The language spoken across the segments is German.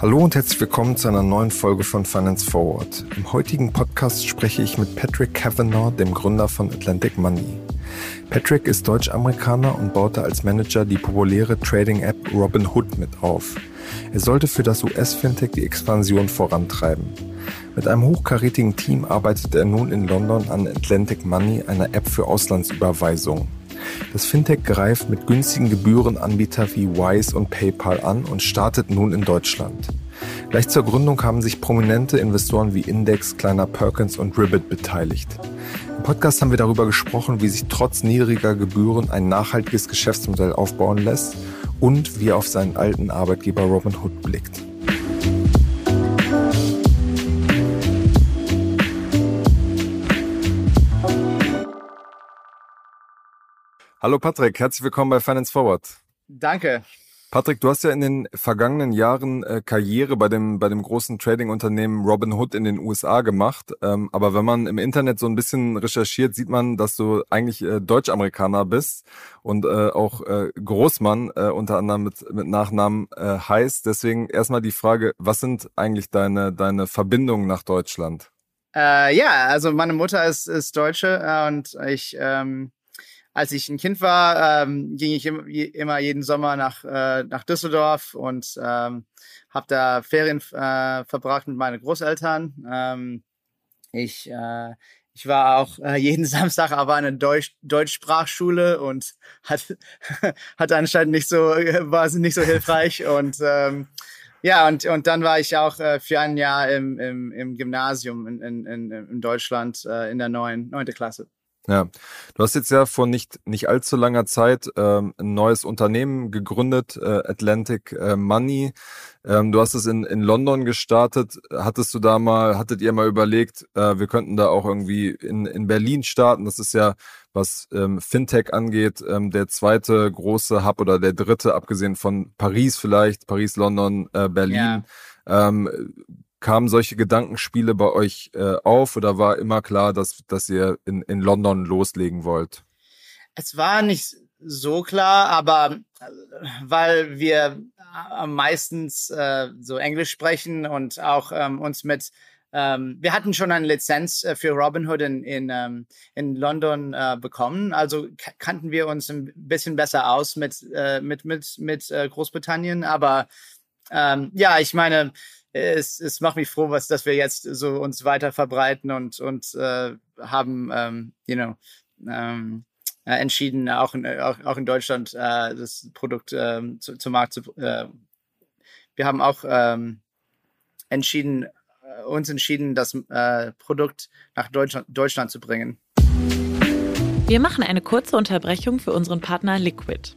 Hallo und herzlich willkommen zu einer neuen Folge von Finance Forward. Im heutigen Podcast spreche ich mit Patrick Kavanaugh, dem Gründer von Atlantic Money. Patrick ist Deutsch-Amerikaner und baute als Manager die populäre Trading-App Robinhood mit auf. Er sollte für das US-Fintech die Expansion vorantreiben. Mit einem hochkarätigen Team arbeitet er nun in London an Atlantic Money, einer App für Auslandsüberweisungen. Das Fintech greift mit günstigen Gebühren Anbieter wie Wise und PayPal an und startet nun in Deutschland. Gleich zur Gründung haben sich prominente Investoren wie Index, Kleiner Perkins und Ribbit beteiligt. Im Podcast haben wir darüber gesprochen, wie sich trotz niedriger Gebühren ein nachhaltiges Geschäftsmodell aufbauen lässt und wie er auf seinen alten Arbeitgeber Robinhood blickt. Hallo Patrick, herzlich willkommen bei Finance Forward. Danke. Patrick, du hast ja in den vergangenen Jahren äh, Karriere bei dem, bei dem großen Trading-Unternehmen Robinhood in den USA gemacht. Ähm, aber wenn man im Internet so ein bisschen recherchiert, sieht man, dass du eigentlich äh, Deutsch-Amerikaner bist und äh, auch äh, Großmann äh, unter anderem mit, mit Nachnamen äh, heißt. Deswegen erstmal die Frage, was sind eigentlich deine, deine Verbindungen nach Deutschland? Äh, ja, also meine Mutter ist, ist Deutsche äh, und ich ähm, als ich ein Kind war, ähm, ging ich immer jeden Sommer nach, äh, nach Düsseldorf und ähm, habe da Ferien äh, verbracht mit meinen Großeltern. Ähm, ich, äh, ich war auch äh, jeden Samstag aber in einer Deutsch, Deutschsprachschule und hat, hat anscheinend nicht so, war nicht so hilfreich. und ähm, ja, und, und dann war ich auch äh, für ein Jahr im, im, im Gymnasium in, in, in, in Deutschland äh, in der neuen, neunte Klasse. Ja, du hast jetzt ja vor nicht, nicht allzu langer Zeit ähm, ein neues Unternehmen gegründet, äh, Atlantic äh, Money. Ähm, du hast es in, in London gestartet. Hattest du da mal, hattet ihr mal überlegt, äh, wir könnten da auch irgendwie in, in Berlin starten? Das ist ja, was ähm, Fintech angeht, ähm, der zweite große Hub oder der dritte, abgesehen von Paris vielleicht, Paris, London, äh, Berlin. Ja. Ähm, Kamen solche Gedankenspiele bei euch äh, auf oder war immer klar, dass, dass ihr in, in London loslegen wollt? Es war nicht so klar, aber äh, weil wir äh, meistens äh, so Englisch sprechen und auch ähm, uns mit ähm, wir hatten schon eine Lizenz äh, für Robinhood in, in, ähm, in London äh, bekommen, also kannten wir uns ein bisschen besser aus mit, äh, mit, mit, mit äh, Großbritannien. Aber ähm, ja, ich meine, es, es macht mich froh, was, dass wir jetzt so uns weiter verbreiten und, und äh, haben, ähm, you know, ähm, äh, entschieden, auch in, auch, auch in Deutschland äh, das Produkt ähm, zu, zum Markt zu. Äh, wir haben auch ähm, entschieden, äh, uns entschieden, das äh, Produkt nach Deutschland, Deutschland zu bringen. Wir machen eine kurze Unterbrechung für unseren Partner Liquid.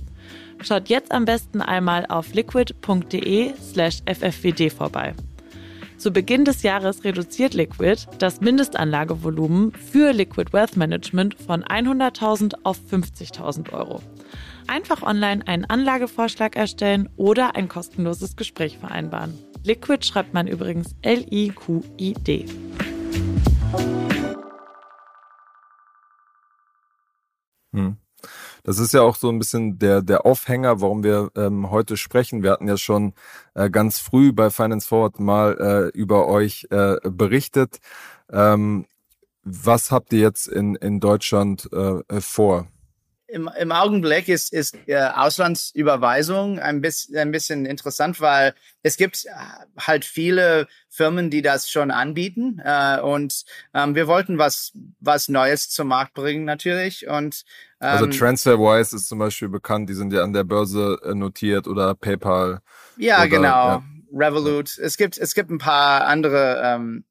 Schaut jetzt am besten einmal auf liquid.de slash ffwd vorbei. Zu Beginn des Jahres reduziert Liquid das Mindestanlagevolumen für Liquid Wealth Management von 100.000 auf 50.000 Euro. Einfach online einen Anlagevorschlag erstellen oder ein kostenloses Gespräch vereinbaren. Liquid schreibt man übrigens L-I-Q-I-D. Hm. Das ist ja auch so ein bisschen der, der Aufhänger, warum wir ähm, heute sprechen. Wir hatten ja schon äh, ganz früh bei Finance Forward mal äh, über euch äh, berichtet. Ähm, was habt ihr jetzt in, in Deutschland äh, vor? im, im Augenblick ist, ist äh, Auslandsüberweisung ein bisschen, ein bisschen interessant, weil es gibt äh, halt viele Firmen, die das schon anbieten. Äh, und ähm, wir wollten was, was Neues zum Markt bringen natürlich. Und, also ähm, TransferWise ist zum Beispiel bekannt, die sind ja an der Börse äh, notiert oder PayPal. Ja, oder, genau. Ja. Revolut. Es gibt, es gibt ein paar andere ähm,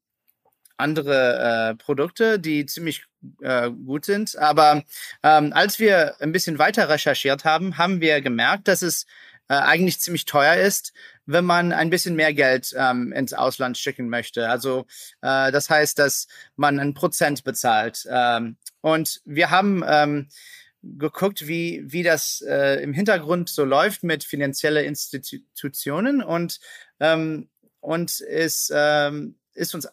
andere äh, Produkte, die ziemlich äh, gut sind. Aber ähm, als wir ein bisschen weiter recherchiert haben, haben wir gemerkt, dass es äh, eigentlich ziemlich teuer ist, wenn man ein bisschen mehr Geld ähm, ins Ausland schicken möchte. Also äh, das heißt, dass man ein Prozent bezahlt. Ähm, und wir haben ähm, geguckt, wie, wie das äh, im Hintergrund so läuft mit finanziellen Institutionen und, ähm, und ist, ähm, ist uns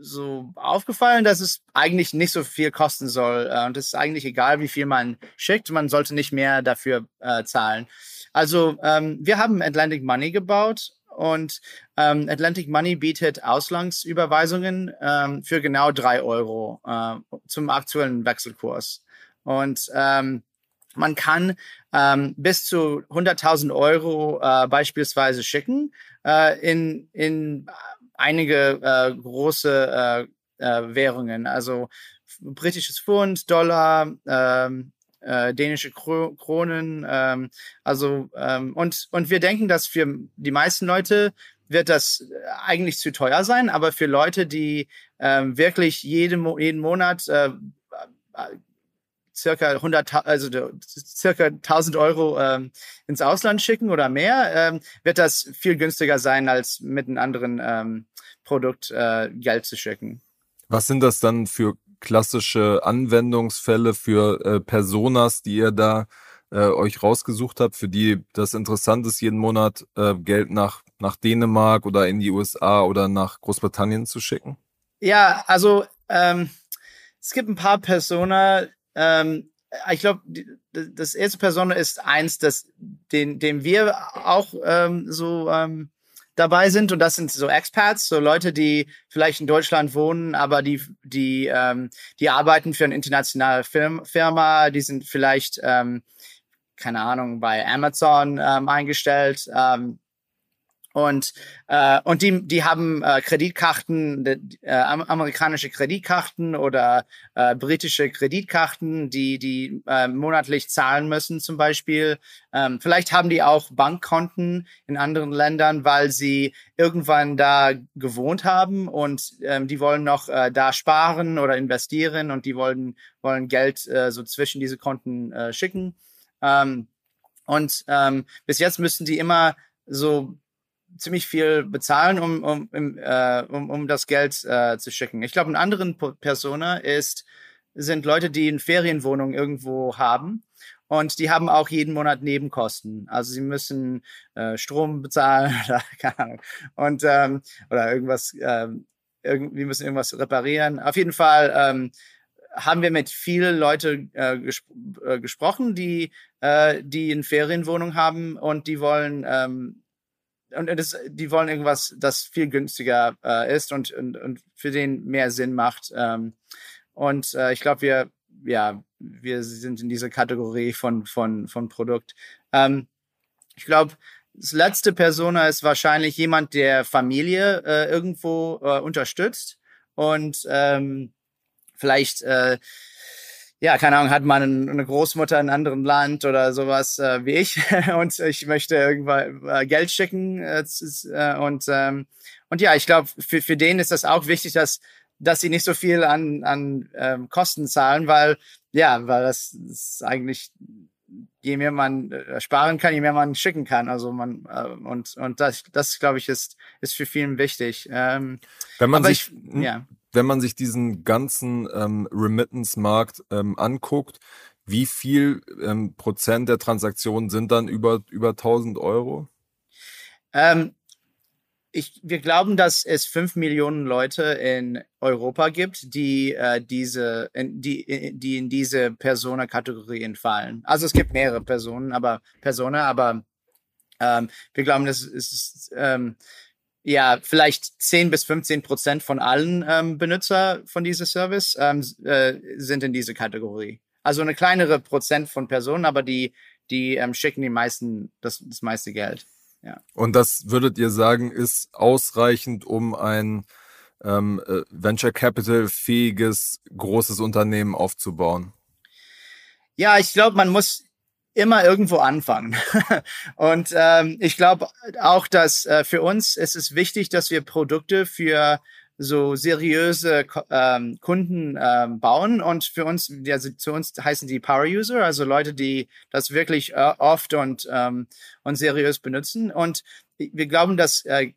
so aufgefallen, dass es eigentlich nicht so viel kosten soll. Äh, und es ist eigentlich egal, wie viel man schickt. Man sollte nicht mehr dafür äh, zahlen. Also ähm, wir haben Atlantic Money gebaut und ähm, Atlantic Money bietet Auslandsüberweisungen ähm, für genau drei Euro äh, zum aktuellen Wechselkurs. Und ähm, man kann ähm, bis zu 100.000 Euro äh, beispielsweise schicken äh, in, in einige äh, große äh, äh, Währungen, also britisches Pfund, Dollar, ähm, äh, dänische Kro Kronen, ähm, also ähm, und und wir denken, dass für die meisten Leute wird das eigentlich zu teuer sein, aber für Leute, die ähm, wirklich jeden, jeden Monat circa 100, also circa 1000 Euro ähm, ins Ausland schicken oder mehr, ähm, wird das viel günstiger sein, als mit einem anderen ähm, Produkt äh, Geld zu schicken. Was sind das dann für klassische Anwendungsfälle für äh, Personas, die ihr da äh, euch rausgesucht habt, für die das interessant ist, jeden Monat äh, Geld nach, nach Dänemark oder in die USA oder nach Großbritannien zu schicken? Ja, also ähm, es gibt ein paar Personen, ähm, ich glaube, das erste Person ist eins, das, den, dem wir auch ähm, so ähm, dabei sind und das sind so Expats, so Leute, die vielleicht in Deutschland wohnen, aber die die ähm, die arbeiten für eine internationale Firm Firma, die sind vielleicht ähm, keine Ahnung bei Amazon ähm, eingestellt. Ähm, und, äh, und die, die haben äh, Kreditkarten, äh, amerikanische Kreditkarten oder äh, britische Kreditkarten, die die äh, monatlich zahlen müssen zum Beispiel. Ähm, vielleicht haben die auch Bankkonten in anderen Ländern, weil sie irgendwann da gewohnt haben und ähm, die wollen noch äh, da sparen oder investieren und die wollen, wollen Geld äh, so zwischen diese Konten äh, schicken. Ähm, und ähm, bis jetzt müssen die immer so ziemlich viel bezahlen, um, um, um, äh, um, um das Geld äh, zu schicken. Ich glaube, eine andere Persona ist, sind Leute, die eine Ferienwohnung irgendwo haben. Und die haben auch jeden Monat Nebenkosten. Also sie müssen äh, Strom bezahlen oder keine Ahnung. Und ähm, oder irgendwas, ähm, irgendwie müssen irgendwas reparieren. Auf jeden Fall ähm, haben wir mit vielen Leuten äh, gesp äh, gesprochen, die, äh, die eine Ferienwohnung haben und die wollen ähm, und das, die wollen irgendwas, das viel günstiger äh, ist und, und, und für den mehr Sinn macht. Ähm, und äh, ich glaube, wir, ja, wir sind in dieser Kategorie von, von, von Produkt. Ähm, ich glaube, das letzte Persona ist wahrscheinlich jemand, der Familie äh, irgendwo äh, unterstützt und ähm, vielleicht äh, ja, keine Ahnung, hat man eine Großmutter in einem anderen Land oder sowas äh, wie ich und ich möchte irgendwann äh, Geld schicken äh, äh, und ähm, und ja, ich glaube, für, für den ist das auch wichtig, dass dass sie nicht so viel an an ähm, Kosten zahlen, weil ja, weil das, ist eigentlich je mehr man äh, sparen kann, je mehr man schicken kann. Also man äh, und und das das glaube ich ist ist für vielen wichtig. Ähm, Wenn man sich ich, ja wenn man sich diesen ganzen ähm, Remittance-Markt ähm, anguckt, wie viel ähm, Prozent der Transaktionen sind dann über, über 1000 Euro? Ähm, ich, wir glauben, dass es fünf Millionen Leute in Europa gibt, die äh, diese, in, die, die in diese Personenkategorien fallen. Also es gibt mehrere Personen, aber Personen, aber ähm, wir glauben, dass es ähm, ja, vielleicht 10 bis 15 Prozent von allen ähm, Benutzer von diesem Service ähm, äh, sind in diese Kategorie. Also eine kleinere Prozent von Personen, aber die, die ähm, schicken die meisten, das, das meiste Geld. Ja. Und das würdet ihr sagen, ist ausreichend, um ein ähm, äh, Venture Capital fähiges großes Unternehmen aufzubauen? Ja, ich glaube, man muss immer irgendwo anfangen. und ähm, ich glaube auch, dass äh, für uns ist es wichtig, dass wir Produkte für so seriöse ähm, Kunden ähm, bauen und für uns, also zu uns heißen die Power User, also Leute, die das wirklich äh, oft und ähm, und seriös benutzen und wir glauben, dass äh,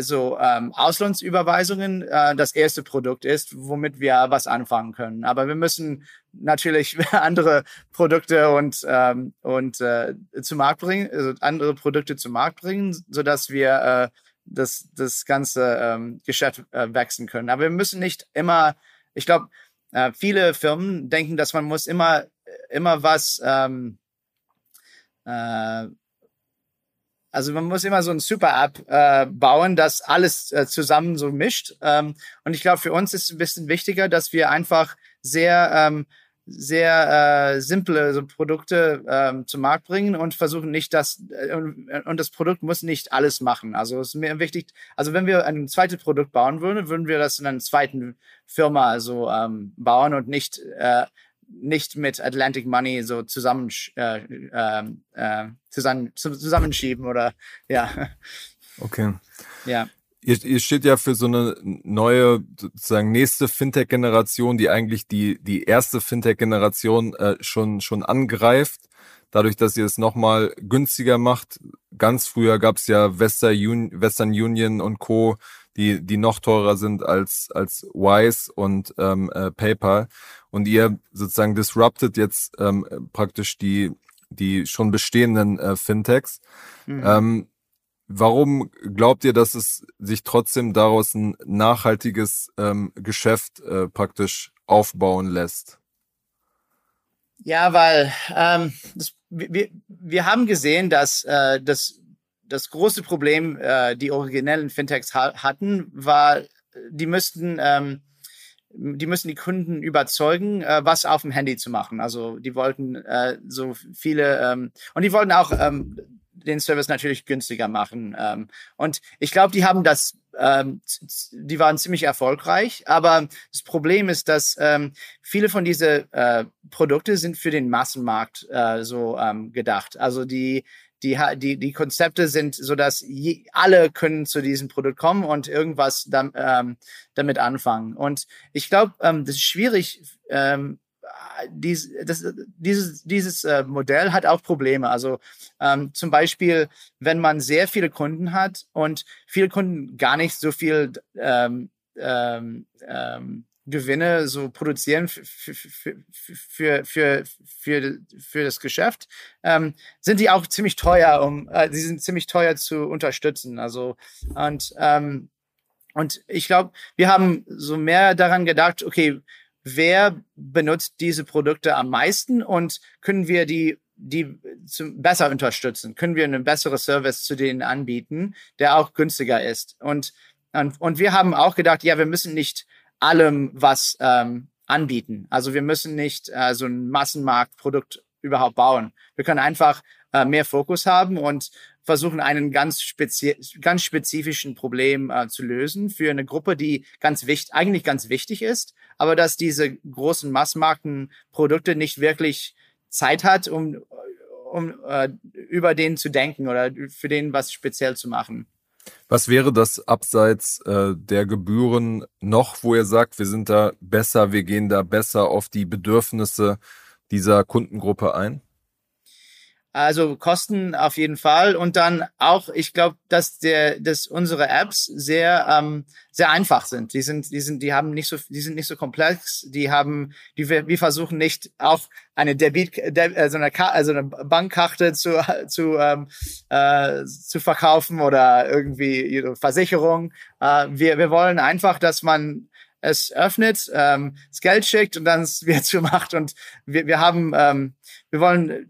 so ähm, Auslandsüberweisungen äh, das erste Produkt ist, womit wir was anfangen können. Aber wir müssen natürlich andere Produkte und ähm, und äh, zu Markt bringen, also andere Produkte zu Markt bringen, so dass wir äh, das, das ganze ähm, Geschäft äh, wachsen können. Aber wir müssen nicht immer, ich glaube, äh, viele Firmen denken, dass man muss immer, immer was, ähm, äh, also man muss immer so ein Super-App äh, bauen, das alles äh, zusammen so mischt. Ähm, und ich glaube, für uns ist es ein bisschen wichtiger, dass wir einfach sehr ähm, sehr äh, simple so Produkte ähm, zum Markt bringen und versuchen nicht das äh, und das Produkt muss nicht alles machen. Also es ist mir wichtig, also wenn wir ein zweites Produkt bauen würden, würden wir das in einer zweiten Firma so ähm, bauen und nicht äh, nicht mit Atlantic Money so zusammen äh, ähm, äh, zusammen zusammenschieben oder ja. Okay. Ja ihr, ihr steht ja für so eine neue, sozusagen nächste Fintech-Generation, die eigentlich die, die erste Fintech-Generation äh, schon, schon angreift. Dadurch, dass ihr es nochmal günstiger macht. Ganz früher gab es ja Western, Un Western Union und Co., die, die noch teurer sind als, als Wise und ähm, äh, PayPal. Und ihr sozusagen disruptet jetzt ähm, praktisch die, die schon bestehenden äh, Fintechs. Mhm. Ähm, Warum glaubt ihr, dass es sich trotzdem daraus ein nachhaltiges ähm, Geschäft äh, praktisch aufbauen lässt? Ja, weil ähm, das, wir, wir haben gesehen, dass äh, das, das große Problem, äh, die originellen Fintechs ha hatten, war, die müssten ähm, die müssen die Kunden überzeugen, äh, was auf dem Handy zu machen. Also die wollten äh, so viele ähm, und die wollten auch ähm, den Service natürlich günstiger machen. Ähm, und ich glaube, die haben das, ähm, die waren ziemlich erfolgreich. Aber das Problem ist, dass ähm, viele von diese äh, Produkte sind für den Massenmarkt äh, so ähm, gedacht. Also die die, die, die Konzepte sind so, dass je, alle können zu diesem Produkt kommen und irgendwas dam, ähm, damit anfangen. Und ich glaube, ähm, das ist schwierig, ähm, dies, das, dieses, dieses äh, Modell hat auch Probleme. Also ähm, zum Beispiel, wenn man sehr viele Kunden hat und viele Kunden gar nicht so viel ähm, ähm, ähm Gewinne so produzieren für, für, für, für, für das Geschäft, ähm, sind die auch ziemlich teuer, um, äh, die sind ziemlich teuer zu unterstützen. Also, und, ähm, und ich glaube, wir haben so mehr daran gedacht, okay, wer benutzt diese Produkte am meisten und können wir die die zum, besser unterstützen? Können wir einen besseren Service zu denen anbieten, der auch günstiger ist? Und, und, und wir haben auch gedacht, ja, wir müssen nicht allem was ähm, anbieten. Also wir müssen nicht äh, so ein Massenmarktprodukt überhaupt bauen. Wir können einfach äh, mehr Fokus haben und versuchen, einen ganz, spezi ganz spezifischen Problem äh, zu lösen für eine Gruppe, die ganz wichtig, eigentlich ganz wichtig ist, aber dass diese großen Massmarkenprodukte nicht wirklich Zeit hat, um, um äh, über den zu denken oder für den was speziell zu machen. Was wäre das abseits äh, der Gebühren noch, wo ihr sagt, wir sind da besser, wir gehen da besser auf die Bedürfnisse dieser Kundengruppe ein? Also Kosten auf jeden Fall und dann auch, ich glaube, dass der, dass unsere Apps sehr ähm, sehr einfach sind. Die sind, die sind, die haben nicht so, die sind nicht so komplex. Die haben, die wir, wir versuchen nicht auch eine Debit, Deb, also eine, also eine Bankkarte zu zu ähm, äh, zu verkaufen oder irgendwie ihre Versicherung. Äh, wir wir wollen einfach, dass man es öffnet, ähm, das Geld schickt und dann es wieder zumacht und wir wir haben ähm, wir wollen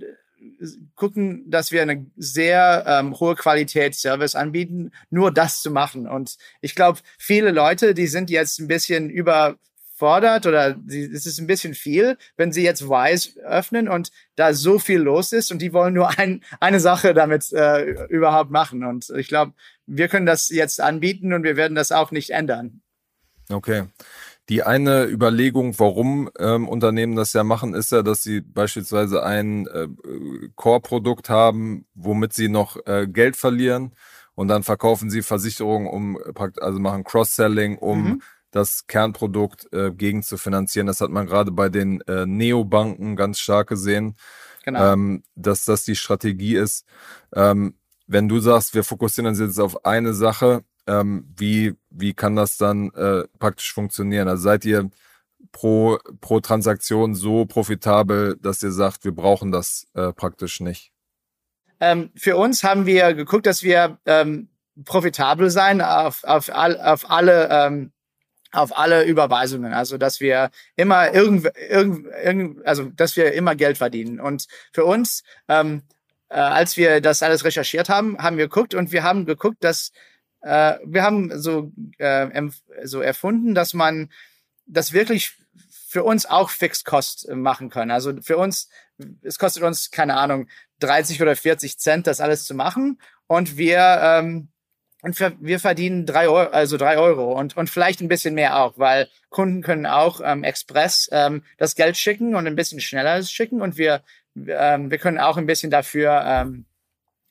gucken, dass wir eine sehr ähm, hohe Qualität Service anbieten, nur das zu machen. Und ich glaube, viele Leute, die sind jetzt ein bisschen über überfordert oder sie, es ist ein bisschen viel, wenn sie jetzt Wise öffnen und da so viel los ist und die wollen nur ein, eine Sache damit äh, überhaupt machen. Und ich glaube, wir können das jetzt anbieten und wir werden das auch nicht ändern. Okay. Die eine Überlegung, warum ähm, Unternehmen das ja machen, ist ja, dass sie beispielsweise ein äh, Core-Produkt haben, womit sie noch äh, Geld verlieren und dann verkaufen sie Versicherungen, um also machen Cross-Selling, um mhm. das Kernprodukt äh, gegen zu finanzieren. Das hat man gerade bei den äh, Neobanken ganz stark gesehen, genau. ähm, dass das die Strategie ist. Ähm, wenn du sagst, wir fokussieren uns jetzt auf eine Sache, ähm, wie, wie kann das dann äh, praktisch funktionieren? Also seid ihr pro, pro Transaktion so profitabel, dass ihr sagt, wir brauchen das äh, praktisch nicht? Ähm, für uns haben wir geguckt, dass wir ähm, profitabel sein auf, auf, all, auf alle ähm, auf alle Überweisungen, also dass wir immer irgend, irgend, irgend also dass wir immer Geld verdienen. Und für uns, ähm, äh, als wir das alles recherchiert haben, haben wir geguckt und wir haben geguckt, dass äh, wir haben so, äh, so erfunden, dass man das wirklich für uns auch Fixed Cost machen kann. Also für uns, es kostet uns, keine Ahnung, 30 oder 40 Cent, das alles zu machen. Und wir, ähm, und wir verdienen drei Euro, also drei Euro und, und vielleicht ein bisschen mehr auch, weil Kunden können auch ähm, express ähm, das Geld schicken und ein bisschen schneller schicken und wir, ähm, wir können auch ein bisschen dafür ähm,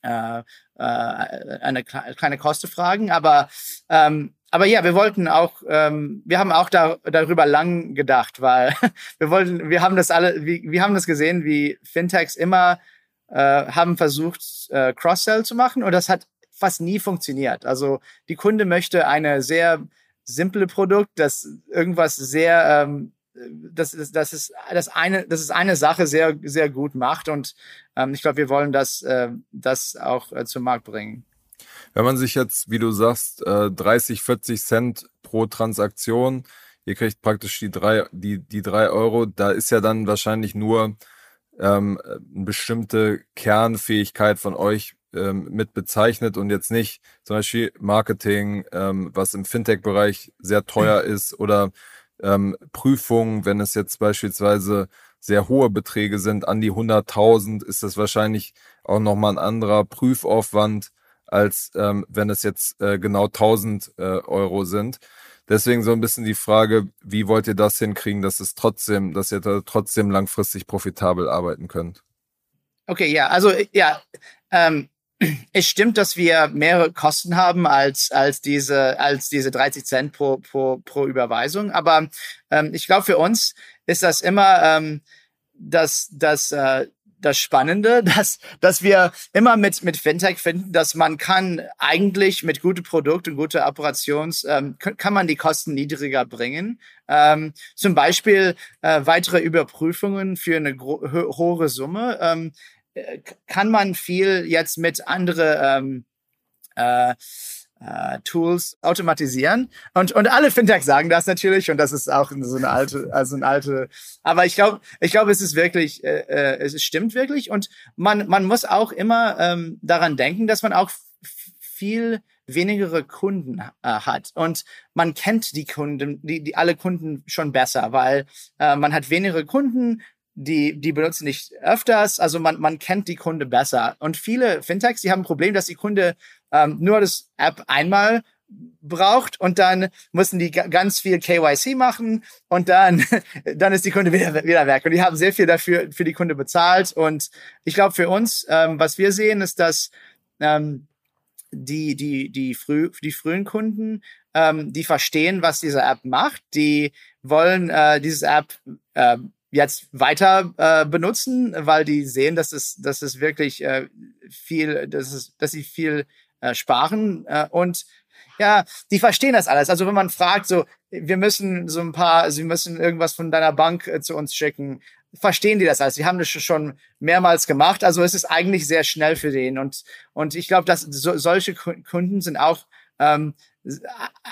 äh, äh, eine kleine Koste fragen. Aber, ähm, aber ja, wir wollten auch, ähm, wir haben auch da, darüber lang gedacht, weil wir wollten, wir haben das alle, wir, wir haben das gesehen, wie Fintechs immer äh, haben versucht, äh, Cross-Sell zu machen und das hat fast nie funktioniert. Also die Kunde möchte eine sehr simple Produkt, das irgendwas sehr ähm, das ist, das ist das eine, das ist eine Sache sehr, sehr gut macht und ähm, ich glaube, wir wollen das, äh, das auch äh, zum Markt bringen. Wenn man sich jetzt, wie du sagst, äh, 30, 40 Cent pro Transaktion, ihr kriegt praktisch die drei, die, die drei Euro, da ist ja dann wahrscheinlich nur ähm, eine bestimmte Kernfähigkeit von euch ähm, mit bezeichnet und jetzt nicht zum Beispiel Marketing, ähm, was im Fintech-Bereich sehr teuer ist oder ähm, Prüfungen, wenn es jetzt beispielsweise sehr hohe Beträge sind, an die 100.000, ist das wahrscheinlich auch nochmal ein anderer Prüfaufwand, als ähm, wenn es jetzt äh, genau 1000 äh, Euro sind. Deswegen so ein bisschen die Frage, wie wollt ihr das hinkriegen, dass es trotzdem, dass ihr da trotzdem langfristig profitabel arbeiten könnt? Okay, ja, also ja, ähm, es stimmt, dass wir mehrere Kosten haben als, als, diese, als diese 30 Cent pro, pro, pro Überweisung. Aber ähm, ich glaube, für uns ist das immer ähm, das, das, äh, das Spannende, dass, dass wir immer mit, mit Fintech finden, dass man kann eigentlich mit gute Produkte und gute Operations, ähm, kann man die Kosten niedriger bringen. Ähm, zum Beispiel äh, weitere Überprüfungen für eine hohe Summe. Ähm, kann man viel jetzt mit andere ähm, äh, äh, Tools automatisieren. Und, und alle Fintechs sagen das natürlich und das ist auch so eine alte, also eine alte, aber ich glaube, ich glaube, es ist wirklich, äh, äh, es stimmt wirklich und man, man muss auch immer ähm, daran denken, dass man auch viel wenigere Kunden äh, hat und man kennt die Kunden, die, die alle Kunden schon besser, weil äh, man hat weniger Kunden, die, die benutzen nicht öfters, also man, man kennt die Kunde besser. Und viele Fintechs, die haben ein Problem, dass die Kunde ähm, nur das App einmal braucht und dann müssen die ganz viel KYC machen und dann, dann ist die Kunde wieder, wieder weg. Und die haben sehr viel dafür für die Kunde bezahlt. Und ich glaube, für uns, ähm, was wir sehen, ist, dass ähm, die, die, die, früh, die frühen Kunden, ähm, die verstehen, was diese App macht, die wollen äh, dieses App äh, jetzt weiter äh, benutzen, weil die sehen, dass es, dass es wirklich äh, viel, dass es, dass sie viel äh, sparen äh, und ja, die verstehen das alles. Also wenn man fragt, so, wir müssen so ein paar, sie müssen irgendwas von deiner Bank äh, zu uns schicken, verstehen die das alles. Die haben das schon mehrmals gemacht. Also es ist eigentlich sehr schnell für den und und ich glaube, dass so, solche Kunden sind auch ähm,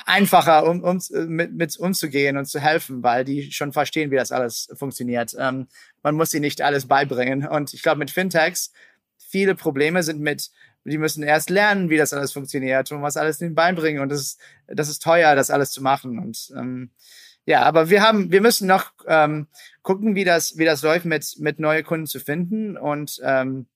einfacher, um, um mit, mit umzugehen und zu helfen, weil die schon verstehen, wie das alles funktioniert. Ähm, man muss sie nicht alles beibringen. Und ich glaube, mit Fintechs, viele Probleme sind mit, die müssen erst lernen, wie das alles funktioniert und was alles ihnen beibringen. Und das ist, das ist teuer, das alles zu machen. Und ähm, ja, aber wir haben, wir müssen noch ähm, gucken, wie das, wie das läuft, mit mit neue Kunden zu finden und ähm,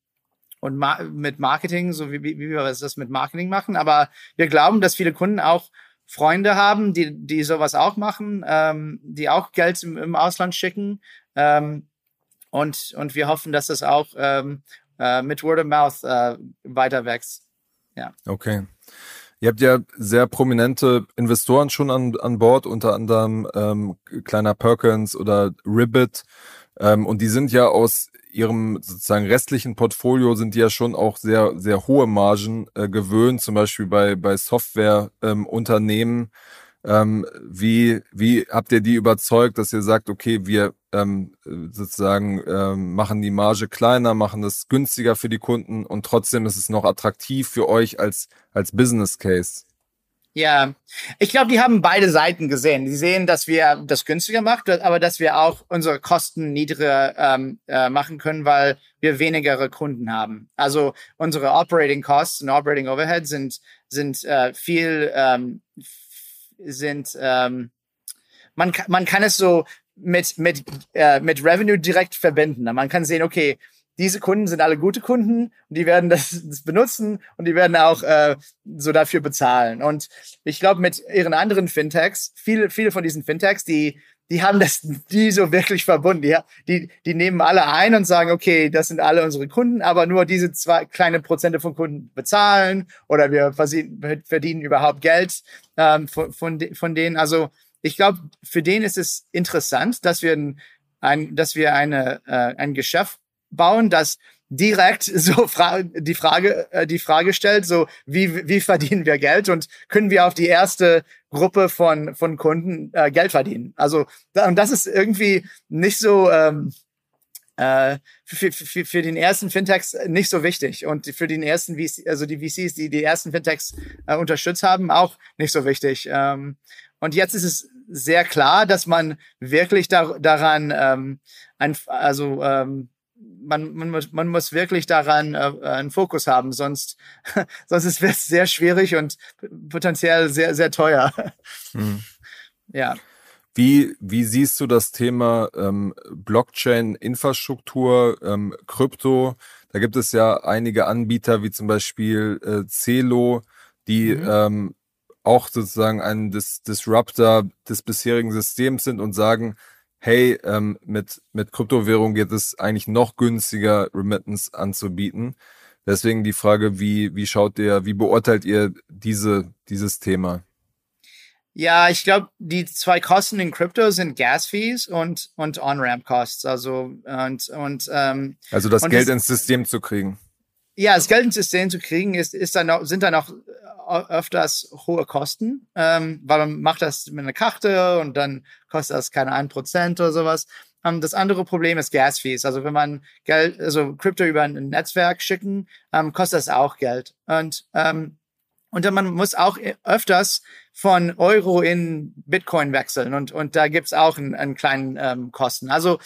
und ma mit Marketing, so wie, wie, wie wir das mit Marketing machen. Aber wir glauben, dass viele Kunden auch Freunde haben, die, die sowas auch machen, ähm, die auch Geld im, im Ausland schicken. Ähm, und, und wir hoffen, dass das auch ähm, äh, mit Word of Mouth äh, weiter wächst. Ja. Okay. Ihr habt ja sehr prominente Investoren schon an, an Bord, unter anderem ähm, Kleiner Perkins oder Ribbit. Ähm, und die sind ja aus ihrem sozusagen restlichen Portfolio sind die ja schon auch sehr, sehr hohe Margen äh, gewöhnt, zum Beispiel bei, bei Softwareunternehmen. Ähm, ähm, wie, wie habt ihr die überzeugt, dass ihr sagt, okay, wir ähm, sozusagen ähm, machen die Marge kleiner, machen das günstiger für die Kunden und trotzdem ist es noch attraktiv für euch als, als Business Case? Ja, ich glaube, die haben beide Seiten gesehen. Die sehen, dass wir das günstiger machen, aber dass wir auch unsere Kosten niedriger ähm, äh, machen können, weil wir weniger Kunden haben. Also unsere Operating Costs und Operating Overhead sind sind äh, viel ähm, sind ähm, man man kann es so mit mit äh, mit Revenue direkt verbinden. Man kann sehen, okay, diese Kunden sind alle gute Kunden und die werden das, das benutzen und die werden auch äh, so dafür bezahlen. Und ich glaube, mit ihren anderen Fintechs, viele, viele von diesen Fintechs, die, die haben das die so wirklich verbunden. Die, die, die nehmen alle ein und sagen, okay, das sind alle unsere Kunden, aber nur diese zwei kleine Prozente von Kunden bezahlen oder wir verdienen, verdienen überhaupt Geld ähm, von, von, von denen. Also ich glaube, für den ist es interessant, dass wir ein, ein dass wir eine, äh, ein Geschäft bauen, das direkt so fra die Frage äh, die Frage stellt, so wie wie verdienen wir Geld und können wir auf die erste Gruppe von von Kunden äh, Geld verdienen? Also und das ist irgendwie nicht so ähm, äh, für, für, für den ersten Fintechs nicht so wichtig und für den ersten VC, also die VCs, die die ersten Fintechs äh, unterstützt haben, auch nicht so wichtig. Ähm, und jetzt ist es sehr klar, dass man wirklich da, daran ähm, ein, also ähm, man, man, muss, man muss wirklich daran äh, einen Fokus haben, sonst, sonst ist es sehr schwierig und potenziell sehr, sehr teuer. Hm. Ja. Wie, wie siehst du das Thema ähm, Blockchain-Infrastruktur, ähm, Krypto? Da gibt es ja einige Anbieter, wie zum Beispiel äh, Celo, die mhm. ähm, auch sozusagen ein Dis Disruptor des bisherigen Systems sind und sagen, hey, ähm, mit, mit Kryptowährung geht es eigentlich noch günstiger, Remittance anzubieten. Deswegen die Frage, wie, wie schaut ihr, wie beurteilt ihr diese, dieses Thema? Ja, ich glaube, die zwei Kosten in Krypto sind Gas Fees und, und On-Ramp Costs. Also, und, und, ähm, also das Geld das, ins System zu kriegen. Ja, das Geld ins System zu kriegen, ist, ist dann auch, sind dann auch öfters hohe Kosten, ähm, weil man macht das mit einer Karte und dann kostet das keine ein Prozent oder sowas. Ähm, das andere Problem ist Gas Fees. Also wenn man Geld, also Krypto über ein Netzwerk schicken, ähm, kostet das auch Geld. Und ähm, und dann man muss auch öfters von Euro in Bitcoin wechseln und, und da gibt's auch einen, einen kleinen ähm, Kosten. Also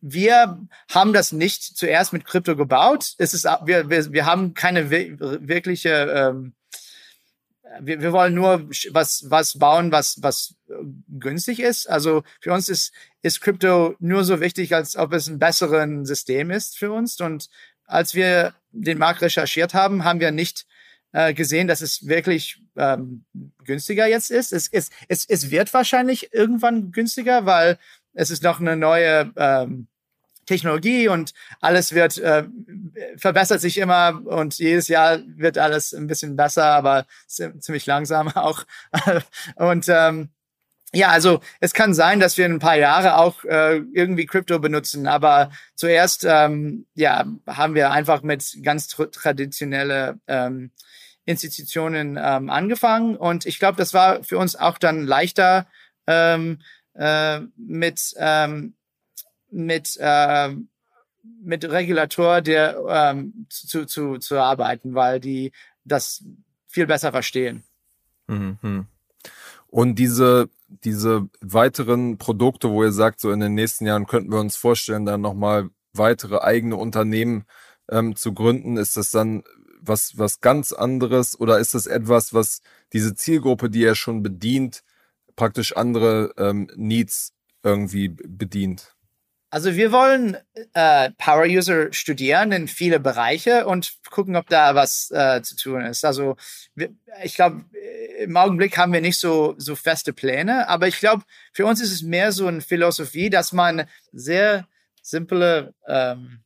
wir haben das nicht zuerst mit Krypto gebaut. Es ist, wir, wir, wir haben keine wirkliche ähm, wir, wir wollen nur was, was bauen, was, was äh, günstig ist. Also für uns ist, ist Crypto nur so wichtig, als ob es ein besseres System ist für uns. Und als wir den Markt recherchiert haben, haben wir nicht äh, gesehen, dass es wirklich ähm, günstiger jetzt ist. Es, es, es, es wird wahrscheinlich irgendwann günstiger, weil es ist noch eine neue ähm, Technologie und alles wird äh, verbessert sich immer und jedes Jahr wird alles ein bisschen besser, aber ziemlich langsam auch. und ähm, ja, also es kann sein, dass wir in ein paar Jahre auch äh, irgendwie Krypto benutzen, aber zuerst ähm, ja haben wir einfach mit ganz tr traditionelle ähm, Institutionen ähm, angefangen und ich glaube, das war für uns auch dann leichter ähm, äh, mit ähm, mit, äh, mit Regulator der, ähm, zu, zu, zu arbeiten, weil die das viel besser verstehen. Mhm. Und diese, diese weiteren Produkte, wo ihr sagt, so in den nächsten Jahren könnten wir uns vorstellen, dann nochmal weitere eigene Unternehmen ähm, zu gründen, ist das dann was, was ganz anderes oder ist das etwas, was diese Zielgruppe, die ihr schon bedient, praktisch andere ähm, Needs irgendwie bedient? Also wir wollen äh, Power User studieren in viele Bereiche und gucken, ob da was äh, zu tun ist. Also wir, ich glaube, im Augenblick haben wir nicht so, so feste Pläne, aber ich glaube, für uns ist es mehr so eine Philosophie, dass man sehr simple ähm,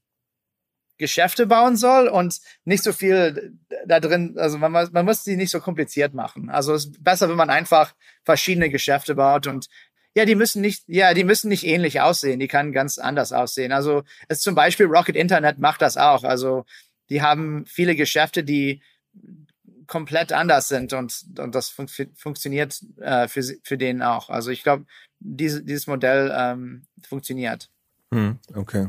Geschäfte bauen soll und nicht so viel da drin, also man, man muss die nicht so kompliziert machen. Also es ist besser, wenn man einfach verschiedene Geschäfte baut und ja, die müssen nicht, ja, die müssen nicht ähnlich aussehen. Die kann ganz anders aussehen. Also es zum Beispiel Rocket Internet macht das auch. Also die haben viele Geschäfte, die komplett anders sind und, und das fun funktioniert äh, für, für den auch. Also ich glaube, diese, dieses Modell ähm, funktioniert. Hm, okay.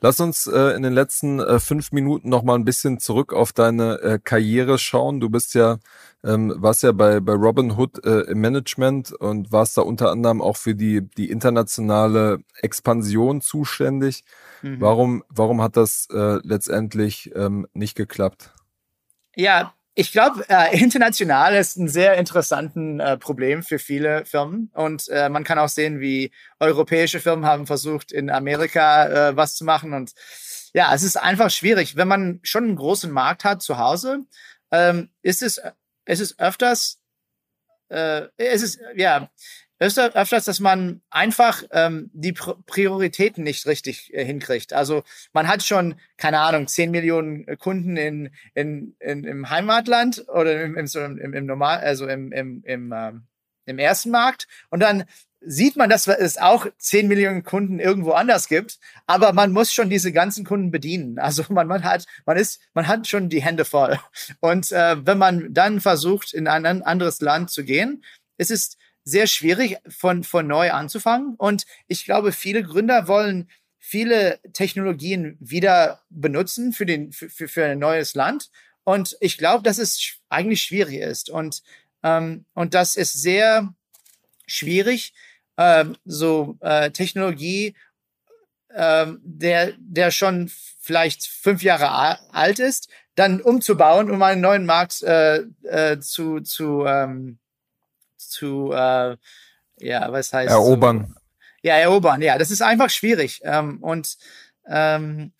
Lass uns äh, in den letzten äh, fünf Minuten noch mal ein bisschen zurück auf deine äh, Karriere schauen. Du bist ja, ähm, warst ja bei, bei Robin Hood äh, im Management und warst da unter anderem auch für die, die internationale Expansion zuständig. Mhm. Warum, warum hat das äh, letztendlich ähm, nicht geklappt? Ja, ich glaube, äh, international ist ein sehr interessantes äh, Problem für viele Firmen. Und äh, man kann auch sehen, wie europäische Firmen haben versucht, in Amerika äh, was zu machen. Und ja, es ist einfach schwierig. Wenn man schon einen großen Markt hat zu Hause, ähm, ist es, ist es öfters, äh, ist ja, öfter, öfters, dass man einfach ähm, die Prioritäten nicht richtig äh, hinkriegt. Also man hat schon, keine Ahnung, 10 Millionen äh, Kunden in, in, in, im Heimatland oder im, im, im, im Normal, also im, im, im, ähm, im ersten Markt und dann sieht man, dass es auch 10 Millionen Kunden irgendwo anders gibt, aber man muss schon diese ganzen Kunden bedienen. Also man, man hat, man ist, man hat schon die Hände voll. Und äh, wenn man dann versucht, in ein anderes Land zu gehen, ist es sehr schwierig, von, von neu anzufangen. Und ich glaube, viele Gründer wollen viele Technologien wieder benutzen für, den, für, für ein neues Land. Und ich glaube, dass es eigentlich schwierig ist. Und, ähm, und das ist sehr schwierig, ähm, so äh, Technologie, ähm, der, der schon vielleicht fünf Jahre alt ist, dann umzubauen, um einen neuen Markt äh, äh, zu, zu, ähm, zu, äh, ja, was heißt? Erobern. So, ja, erobern, ja, das ist einfach schwierig. Ähm, und ähm,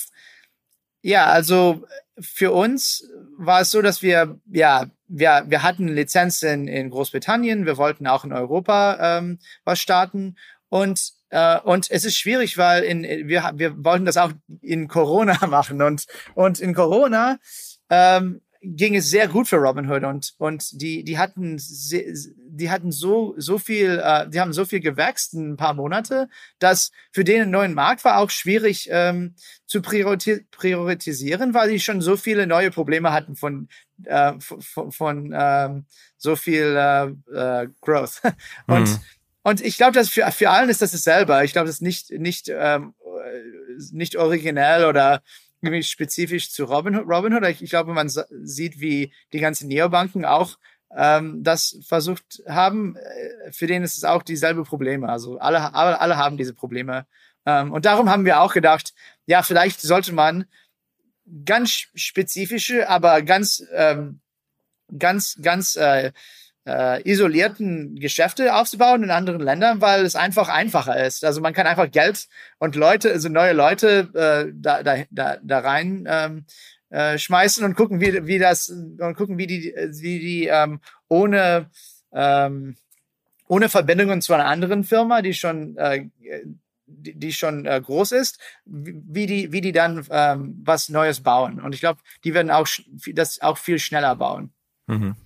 ja, also für uns war es so, dass wir, ja, wir, wir hatten Lizenz in, Großbritannien, wir wollten auch in Europa ähm, was starten und äh, und es ist schwierig, weil in, wir, wir wollten das auch in Corona machen und, und in Corona ähm, ging es sehr gut für Robinhood und und die die hatten die hatten so so viel äh, die haben so viel gewächst in ein paar Monate dass für den einen neuen Markt war auch schwierig ähm, zu priorisieren weil die schon so viele neue Probleme hatten von äh, von, von ähm, so viel äh, äh, Growth und mhm. und ich glaube dass für für allen ist das dasselbe ich glaube das ist nicht nicht ähm, nicht originell oder irgendwie spezifisch zu Robinhood. Robinhood. Ich, ich glaube, man sieht, wie die ganzen Neobanken auch ähm, das versucht haben. Äh, für denen ist es auch dieselbe Probleme. Also alle, alle, alle haben diese Probleme. Ähm, und darum haben wir auch gedacht, ja, vielleicht sollte man ganz spezifische, aber ganz, ähm, ganz, ganz äh, äh, isolierten Geschäfte aufzubauen in anderen Ländern, weil es einfach einfacher ist. Also man kann einfach Geld und Leute, also neue Leute äh, da, da, da, da rein ähm, äh, schmeißen und gucken, wie, wie das und gucken, wie die, wie die ähm, ohne ähm, ohne Verbindungen zu einer anderen Firma, die schon äh, die, die schon äh, groß ist, wie die wie die dann ähm, was Neues bauen. Und ich glaube, die werden auch das auch viel schneller bauen. Mhm.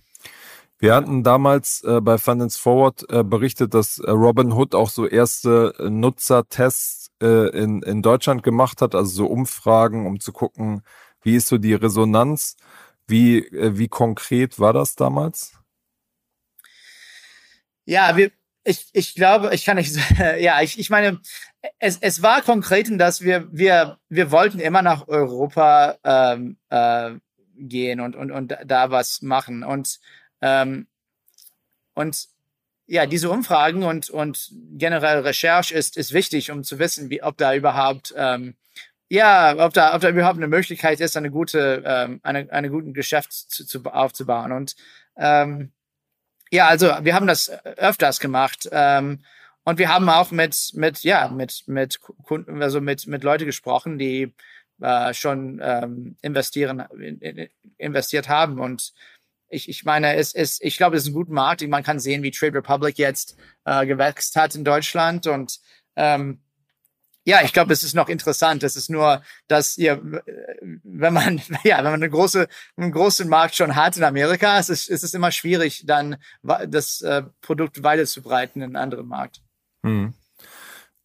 Wir hatten damals äh, bei Finance Forward äh, berichtet, dass äh, Robin Hood auch so erste äh, Nutzertests äh, in, in Deutschland gemacht hat, also so Umfragen, um zu gucken, wie ist so die Resonanz, wie, wie konkret war das damals? Ja, wir, ich, ich glaube, ich kann nicht, ja, ich, ich meine, es, es war konkret, dass wir, wir, wir wollten immer nach Europa ähm, äh, gehen und, und, und da was machen. Und ähm, und ja, diese Umfragen und, und generell Recherche ist, ist wichtig, um zu wissen, wie, ob da überhaupt, ähm, ja, ob da, ob da überhaupt eine Möglichkeit ist, eine gute, ähm, eine, eine guten Geschäft zu, zu, aufzubauen. Und ähm, Ja, also wir haben das öfters gemacht. Ähm, und wir haben auch mit, mit, ja, mit, mit Kunden, also mit, mit Leute gesprochen, die äh, schon ähm, investieren, in, investiert haben. Und ich, ich meine, es ist, ich glaube, es ist ein guter Markt. Man kann sehen, wie Trade Republic jetzt äh, gewächst hat in Deutschland. Und ähm, ja, ich glaube, es ist noch interessant. Es ist nur, dass ihr, wenn man, ja, wenn man eine große, einen großen Markt schon hat in Amerika, es ist, es ist immer schwierig, dann das äh, Produkt weiterzubreiten in einen anderen Markt. Hm.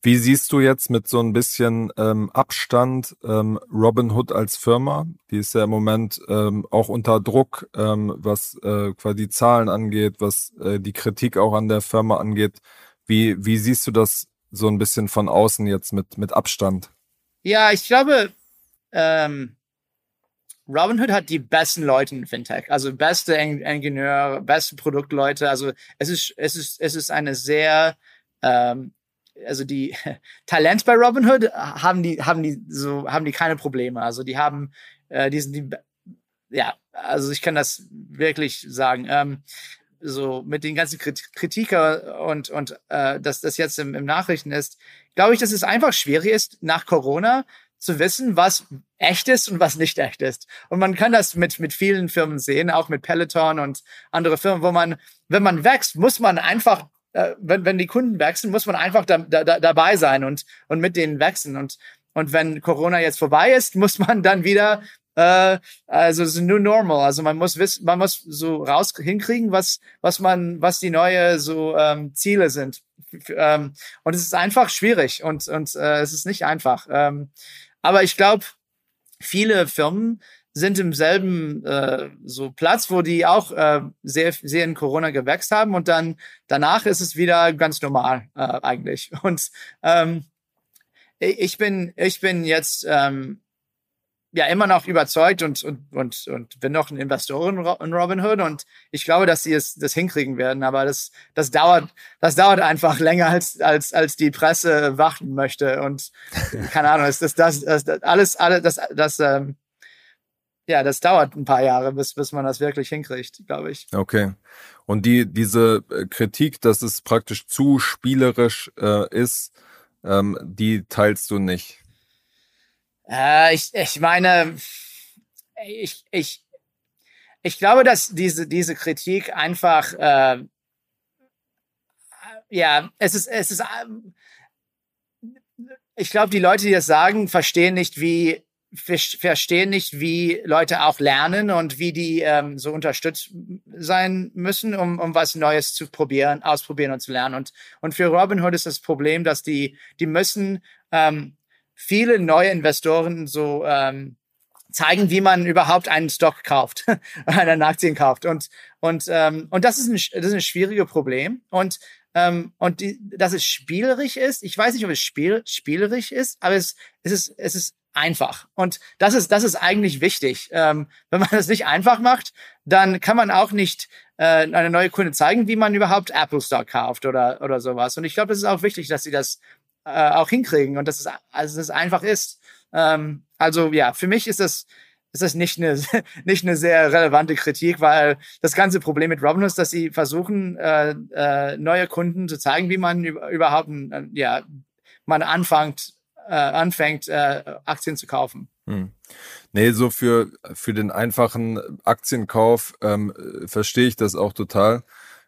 Wie siehst du jetzt mit so ein bisschen ähm, Abstand ähm, Robinhood als Firma? Die ist ja im Moment ähm, auch unter Druck, ähm, was äh, quasi die Zahlen angeht, was äh, die Kritik auch an der Firma angeht. Wie, wie siehst du das so ein bisschen von außen jetzt mit, mit Abstand? Ja, ich glaube, ähm, Robinhood hat die besten Leute in Fintech, also beste Ingenieure, beste Produktleute. Also es ist, es ist, es ist eine sehr ähm, also die Talent bei Robinhood haben die haben die so haben die keine Probleme. Also die haben äh, die sind die ja also ich kann das wirklich sagen. Ähm, so mit den ganzen Kritiker und und äh, dass das jetzt im, im Nachrichten ist, glaube ich, dass es einfach schwierig ist nach Corona zu wissen, was echt ist und was nicht echt ist. Und man kann das mit mit vielen Firmen sehen, auch mit Peloton und andere Firmen, wo man wenn man wächst, muss man einfach äh, wenn, wenn die Kunden wechseln, muss man einfach da, da, dabei sein und, und mit denen wechseln. Und, und wenn Corona jetzt vorbei ist, muss man dann wieder, äh, also es ist new normal. Also man muss wissen, man muss so raus hinkriegen, was, was man, was die neue so ähm, Ziele sind. Ähm, und es ist einfach schwierig und, und äh, es ist nicht einfach. Ähm, aber ich glaube, viele Firmen sind im selben äh, so Platz, wo die auch äh, sehr, sehr in Corona gewächst haben und dann danach ist es wieder ganz normal äh, eigentlich. Und ähm, ich bin, ich bin jetzt ähm, ja immer noch überzeugt und, und, und, und bin noch ein Investor in Robinhood und ich glaube, dass sie es das hinkriegen werden, aber das, das dauert, das dauert einfach länger als, als, als die Presse warten möchte und keine Ahnung, ist das, das, das, das alles, alles, das, das, ähm, ja, das dauert ein paar Jahre, bis, bis man das wirklich hinkriegt, glaube ich. Okay. Und die, diese äh, Kritik, dass es praktisch zu spielerisch äh, ist, ähm, die teilst du nicht. Äh, ich, ich meine, ich, ich, ich glaube, dass diese, diese Kritik einfach, äh, ja, es ist, es ist, äh, ich glaube, die Leute, die das sagen, verstehen nicht, wie verstehen nicht, wie Leute auch lernen und wie die ähm, so unterstützt sein müssen, um, um was Neues zu probieren, ausprobieren und zu lernen. Und, und für Robinhood ist das Problem, dass die, die müssen ähm, viele neue Investoren so ähm, zeigen, wie man überhaupt einen Stock kauft, einen Aktien kauft. Und, und, ähm, und das, ist ein, das ist ein schwieriges Problem. Und ähm, und die, dass es spielerisch ist, ich weiß nicht, ob es spiel, spielerisch ist, aber es, es, ist, es ist einfach. Und das ist, das ist eigentlich wichtig. Ähm, wenn man das nicht einfach macht, dann kann man auch nicht äh, eine neue Kunde zeigen, wie man überhaupt Apple Stock kauft oder, oder sowas. Und ich glaube, das ist auch wichtig, dass sie das äh, auch hinkriegen und dass es, also, es einfach ist. Ähm, also ja, für mich ist das, ist das nicht eine, nicht eine sehr relevante Kritik, weil das ganze Problem mit Robinhood ist, dass sie versuchen, äh, äh, neue Kunden zu zeigen, wie man überhaupt, äh, ja, man anfängt, äh, anfängt, äh, Aktien zu kaufen. Hm. Nee, so für, für den einfachen Aktienkauf ähm, verstehe ich das auch total.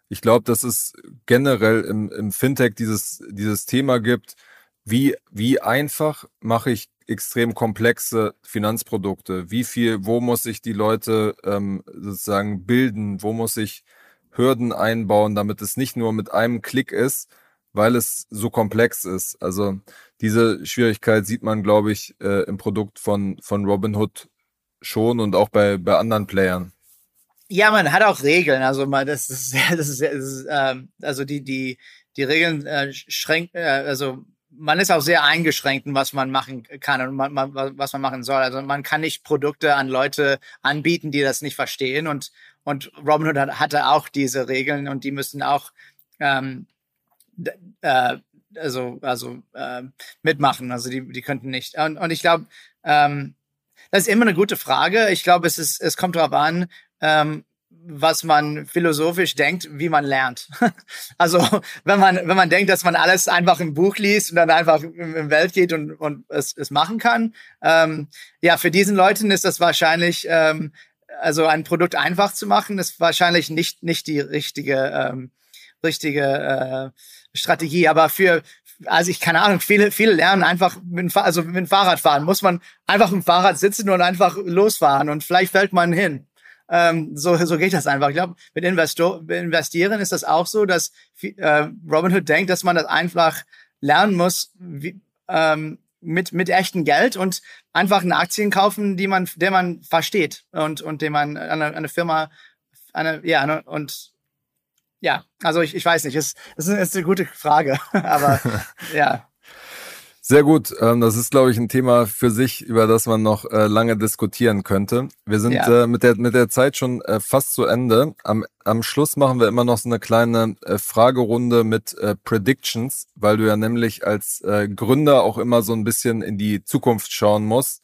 Ich glaube, dass es generell im, im Fintech dieses, dieses Thema gibt, wie, wie einfach mache ich extrem komplexe Finanzprodukte? Wie viel, wo muss ich die Leute ähm, sozusagen bilden? Wo muss ich Hürden einbauen, damit es nicht nur mit einem Klick ist, weil es so komplex ist. Also diese Schwierigkeit sieht man, glaube ich, äh, im Produkt von, von Robinhood schon und auch bei, bei anderen Playern. Ja, man hat auch Regeln. Also man, das ist, das ist, das ist ähm, also die, die, die Regeln äh, schränken, äh, also man ist auch sehr eingeschränkt, was man machen kann und man, man, was man machen soll. Also man kann nicht Produkte an Leute anbieten, die das nicht verstehen. Und, und Robinhood hat, hatte auch diese Regeln und die müssen auch ähm, äh, also, also äh, mitmachen. Also die, die könnten nicht. Und, und ich glaube, ähm, das ist immer eine gute Frage. Ich glaube, es es kommt darauf an, ähm, was man philosophisch denkt, wie man lernt. also wenn man wenn man denkt, dass man alles einfach im Buch liest und dann einfach im Welt geht und und es, es machen kann, ähm, ja, für diesen Leuten ist das wahrscheinlich ähm, also ein Produkt einfach zu machen, ist wahrscheinlich nicht nicht die richtige ähm, richtige äh, Strategie. Aber für also ich keine Ahnung, viele, viele lernen einfach mit, also mit dem Fahrrad fahren. Muss man einfach im Fahrrad sitzen und einfach losfahren und vielleicht fällt man hin. Ähm, so, so geht das einfach. Ich glaube, mit Investor Investieren ist das auch so, dass äh, Robinhood denkt, dass man das einfach lernen muss, wie, ähm, mit, mit echtem Geld und einfach eine Aktien kaufen, die man, der man versteht und, und dem man eine, eine Firma, eine, ja, eine, und ja, also ich, ich weiß nicht, es, es ist eine gute Frage, aber ja. Sehr gut. Ähm, das ist, glaube ich, ein Thema für sich, über das man noch äh, lange diskutieren könnte. Wir sind ja. Äh, mit, der, mit der Zeit schon äh, fast zu Ende. Am, am Schluss machen wir immer noch so eine kleine Fragerunde mit Predictions, weil du ja nämlich als Gründer auch immer so ein bisschen in die Zukunft schauen musst.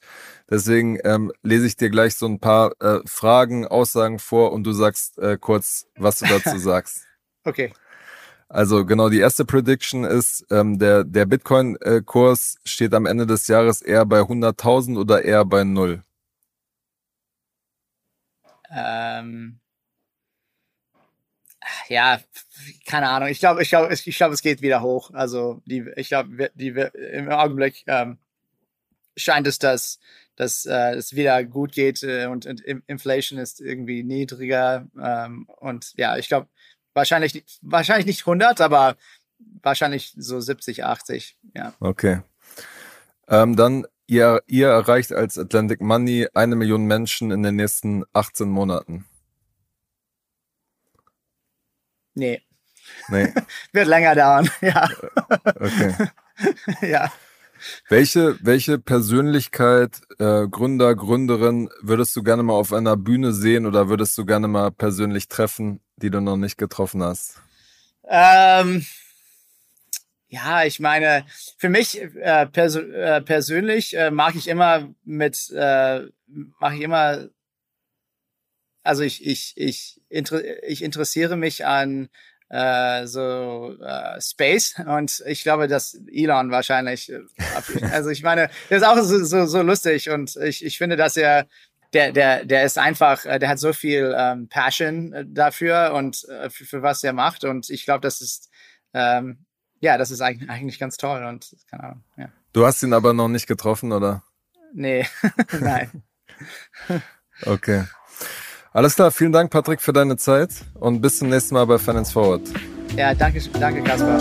Deswegen ähm, lese ich dir gleich so ein paar Fragen, Aussagen vor und du sagst äh, kurz, was du dazu sagst. Okay. Also genau, die erste Prediction ist, ähm, der, der Bitcoin-Kurs steht am Ende des Jahres eher bei 100.000 oder eher bei null? Ähm, ja, keine Ahnung. Ich glaube, ich glaube, ich glaube, es geht wieder hoch. Also die, ich glaube, die im Augenblick ähm, scheint es, dass, dass äh, es wieder gut geht äh, und, und Inflation ist irgendwie niedriger. Ähm, und ja, ich glaube, wahrscheinlich, wahrscheinlich nicht 100, aber wahrscheinlich so 70, 80. Ja. Okay. Ähm, dann, ihr, ihr erreicht als Atlantic Money eine Million Menschen in den nächsten 18 Monaten. Nee. Nee. Wird länger dauern, ja. Okay. ja. Welche, welche Persönlichkeit, äh, Gründer, Gründerin würdest du gerne mal auf einer Bühne sehen oder würdest du gerne mal persönlich treffen, die du noch nicht getroffen hast? Ähm, ja, ich meine, für mich äh, pers äh, persönlich äh, mag ich immer mit, äh, mache ich immer, also ich, ich, ich, inter ich interessiere mich an äh, so äh, Space und ich glaube, dass Elon wahrscheinlich, äh, also ich meine, der ist auch so, so, so lustig und ich, ich finde, dass er der, der, der ist einfach, äh, der hat so viel ähm, Passion äh, dafür und äh, für, für was er macht und ich glaube, das ist ähm, ja, das ist eigentlich, eigentlich ganz toll und keine Ahnung, ja. Du hast ihn aber noch nicht getroffen, oder? Nee, nein. okay. Alles klar, vielen Dank, Patrick, für deine Zeit und bis zum nächsten Mal bei Finance Forward. Ja, danke, danke, Kaspar.